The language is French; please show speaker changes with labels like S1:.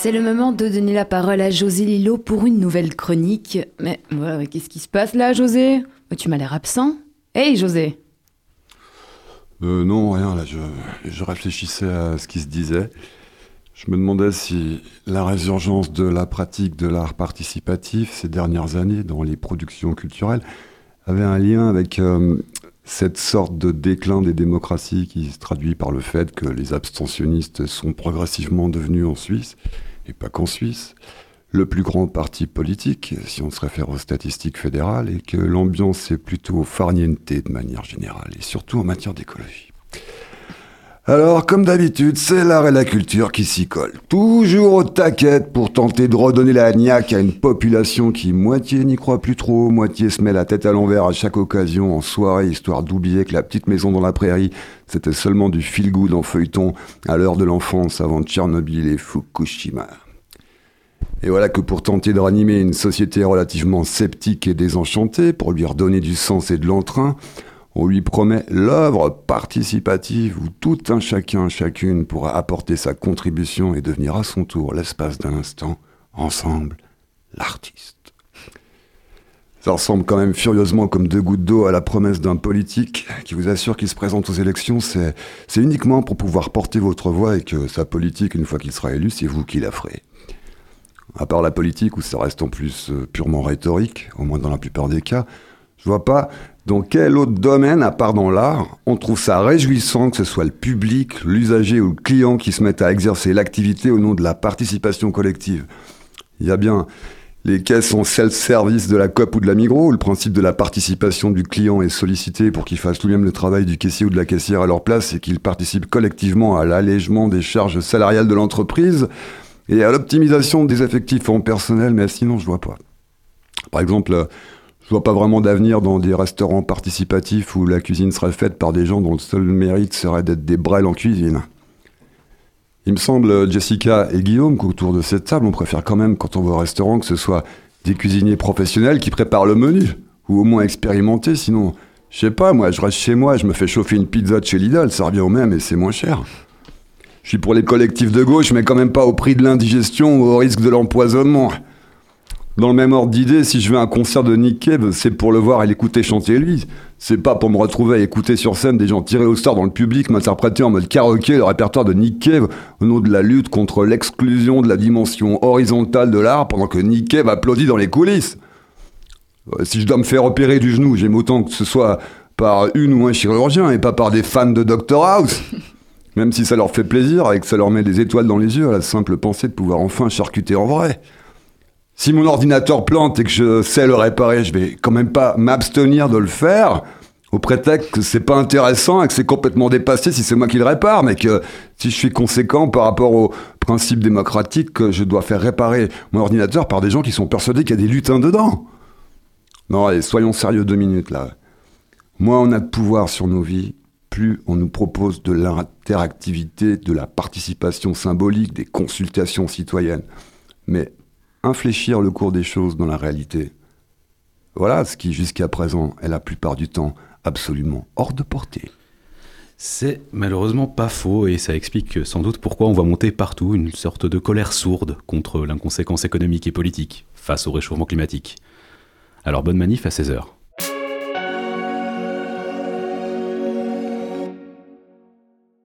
S1: C'est le moment de donner la parole à José Lillo pour une nouvelle chronique. Mais voilà, qu'est-ce qui se passe là, José? Tu m'as l'air absent. Hey, José
S2: euh, Non, rien, là, je, je réfléchissais à ce qui se disait. Je me demandais si la résurgence de la pratique de l'art participatif ces dernières années dans les productions culturelles avait un lien avec euh, cette sorte de déclin des démocraties qui se traduit par le fait que les abstentionnistes sont progressivement devenus en Suisse, et pas qu'en Suisse, le plus grand parti politique, si on se réfère aux statistiques fédérales, et que l'ambiance est plutôt farniente de manière générale, et surtout en matière d'écologie. Alors, comme d'habitude, c'est l'art et la culture qui s'y collent. Toujours au taquet pour tenter de redonner la niaque à une population qui moitié n'y croit plus trop, moitié se met la tête à l'envers à chaque occasion en soirée, histoire d'oublier que la petite maison dans la prairie, c'était seulement du feel-good en feuilleton à l'heure de l'enfance avant Tchernobyl et Fukushima. Et voilà que pour tenter de ranimer une société relativement sceptique et désenchantée, pour lui redonner du sens et de l'entrain, on lui promet l'œuvre participative où tout un chacun, chacune pourra apporter sa contribution et devenir à son tour, l'espace d'un instant, ensemble, l'artiste. Ça ressemble quand même furieusement comme deux gouttes d'eau à la promesse d'un politique qui vous assure qu'il se présente aux élections, c'est uniquement pour pouvoir porter votre voix et que sa politique, une fois qu'il sera élu, c'est vous qui la ferez. À part la politique, où ça reste en plus euh, purement rhétorique, au moins dans la plupart des cas, je vois pas dans quel autre domaine, à part dans l'art, on trouve ça réjouissant que ce soit le public, l'usager ou le client qui se mette à exercer l'activité au nom de la participation collective? Il y a bien les caisses en self-service de la COP ou de la Migros, où le principe de la participation du client est sollicité pour qu'il fasse tout de même le travail du caissier ou de la caissière à leur place et qu'il participe collectivement à l'allègement des charges salariales de l'entreprise et à l'optimisation des effectifs en personnel, mais sinon je vois pas. Par exemple, je vois pas vraiment d'avenir dans des restaurants participatifs où la cuisine serait faite par des gens dont le seul mérite serait d'être des brels en cuisine. Il me semble, Jessica et Guillaume, qu'autour de cette table, on préfère quand même, quand on va au restaurant, que ce soit des cuisiniers professionnels qui préparent le menu, ou au moins expérimentés, sinon, je sais pas, moi, je reste chez moi, je me fais chauffer une pizza de chez Lidl, ça revient au même et c'est moins cher. Je suis pour les collectifs de gauche, mais quand même pas au prix de l'indigestion ou au risque de l'empoisonnement. Dans le même ordre d'idée, si je vais à un concert de Nick Cave, c'est pour le voir et l'écouter chanter lui. C'est pas pour me retrouver à écouter sur scène des gens tirés au sort dans le public m'interpréter en mode karaoké le répertoire de Nick Cave au nom de la lutte contre l'exclusion de la dimension horizontale de l'art pendant que Nick Cave applaudit dans les coulisses. Euh, si je dois me faire opérer du genou, j'aime autant que ce soit par une ou un chirurgien et pas par des fans de Dr House. Même si ça leur fait plaisir et que ça leur met des étoiles dans les yeux à la simple pensée de pouvoir enfin charcuter en vrai. Si mon ordinateur plante et que je sais le réparer, je vais quand même pas m'abstenir de le faire au prétexte que c'est pas intéressant et que c'est complètement dépassé si c'est moi qui le répare, mais que si je suis conséquent par rapport au principe démocratique que je dois faire réparer mon ordinateur par des gens qui sont persuadés qu'il y a des lutins dedans. Non, allez, soyons sérieux deux minutes là. Moins on a de pouvoir sur nos vies, plus on nous propose de l'interactivité, de la participation symbolique, des consultations citoyennes. Mais infléchir le cours des choses dans la réalité. Voilà ce qui jusqu'à présent est la plupart du temps absolument hors de portée.
S3: C'est malheureusement pas faux et ça explique sans doute pourquoi on voit monter partout une sorte de colère sourde contre l'inconséquence économique et politique face au réchauffement climatique. Alors bonne manif à 16h.